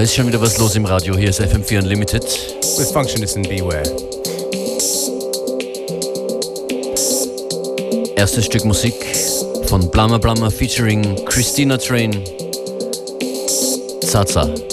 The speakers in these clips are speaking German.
Da ist schon wieder was los im Radio. Hier ist FM4 Unlimited. With Functionist and Beware. Erstes Stück Musik von Blama Blama featuring Christina Train. Zaza.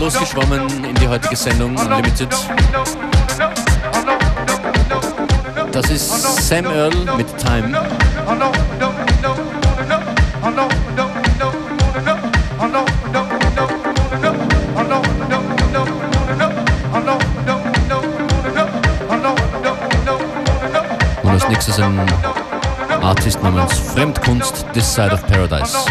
Losgeschwommen in die heutige Sendung Unlimited. Das ist Sam Earl mit Time. Und als nächstes ein Artist namens Fremdkunst This Side of Paradise.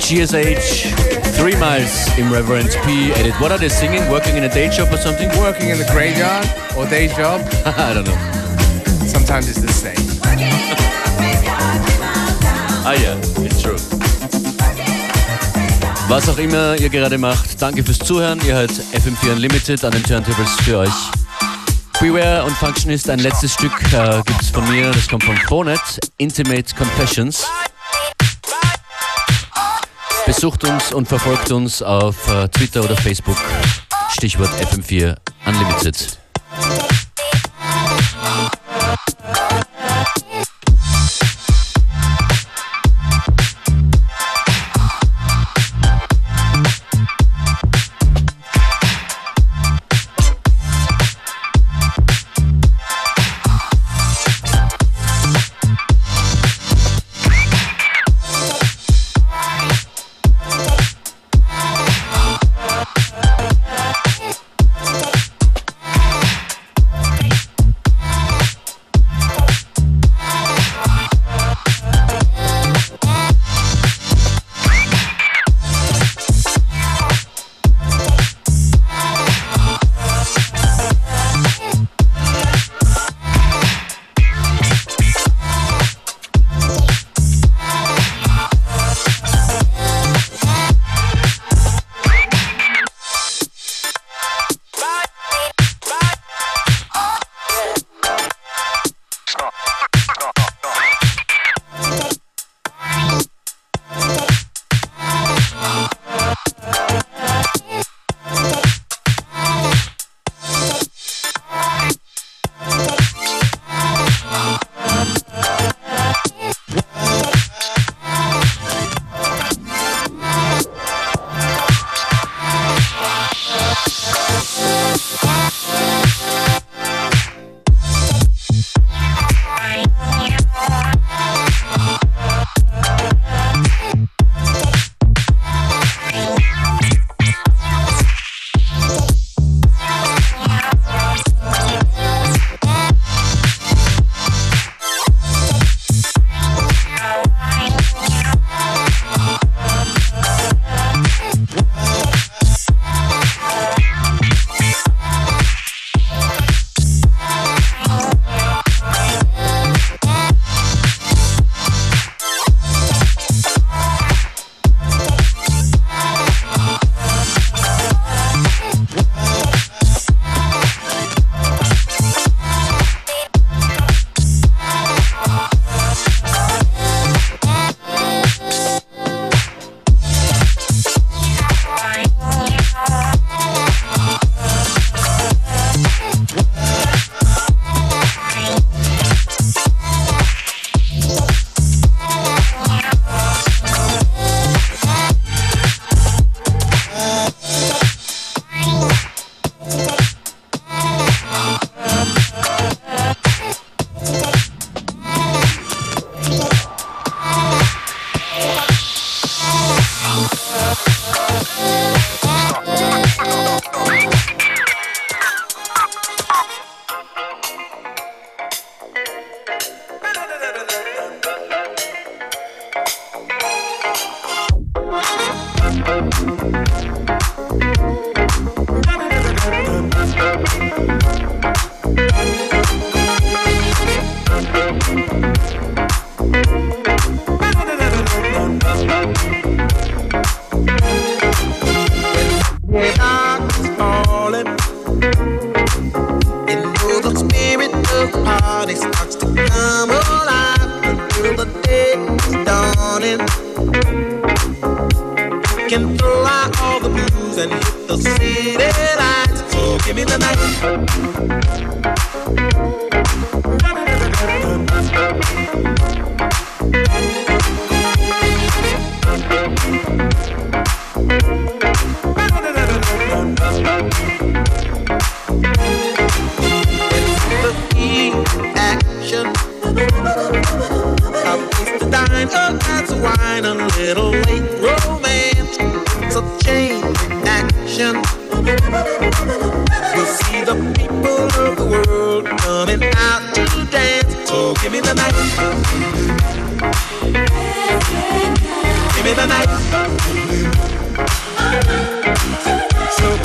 GSH, Three Miles im Reverend P edit. What are they singing? Working in a day job or something? Working in the graveyard or day job? I don't know. Sometimes it's the same. ah yeah, it's true. Was auch immer ihr gerade macht, danke fürs Zuhören. Ihr hört FM4 Unlimited an den Turntables für euch. Beware und Functionist, ein letztes Stück äh, gibt es von mir, das kommt von Phonet, Intimate Confessions. Besucht uns und verfolgt uns auf äh, Twitter oder Facebook. Stichwort FM4 Unlimited.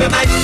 bebe mais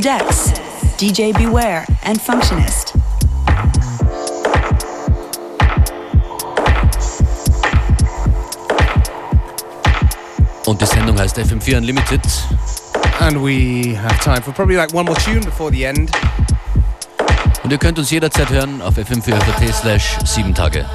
the decks, DJ Beware and Functionist. Und die Sendung heißt FM4 Unlimited. And we have time for probably like one more tune before the end. Und ihr könnt uns jederzeit hören auf fm4.at slash 7 Tage.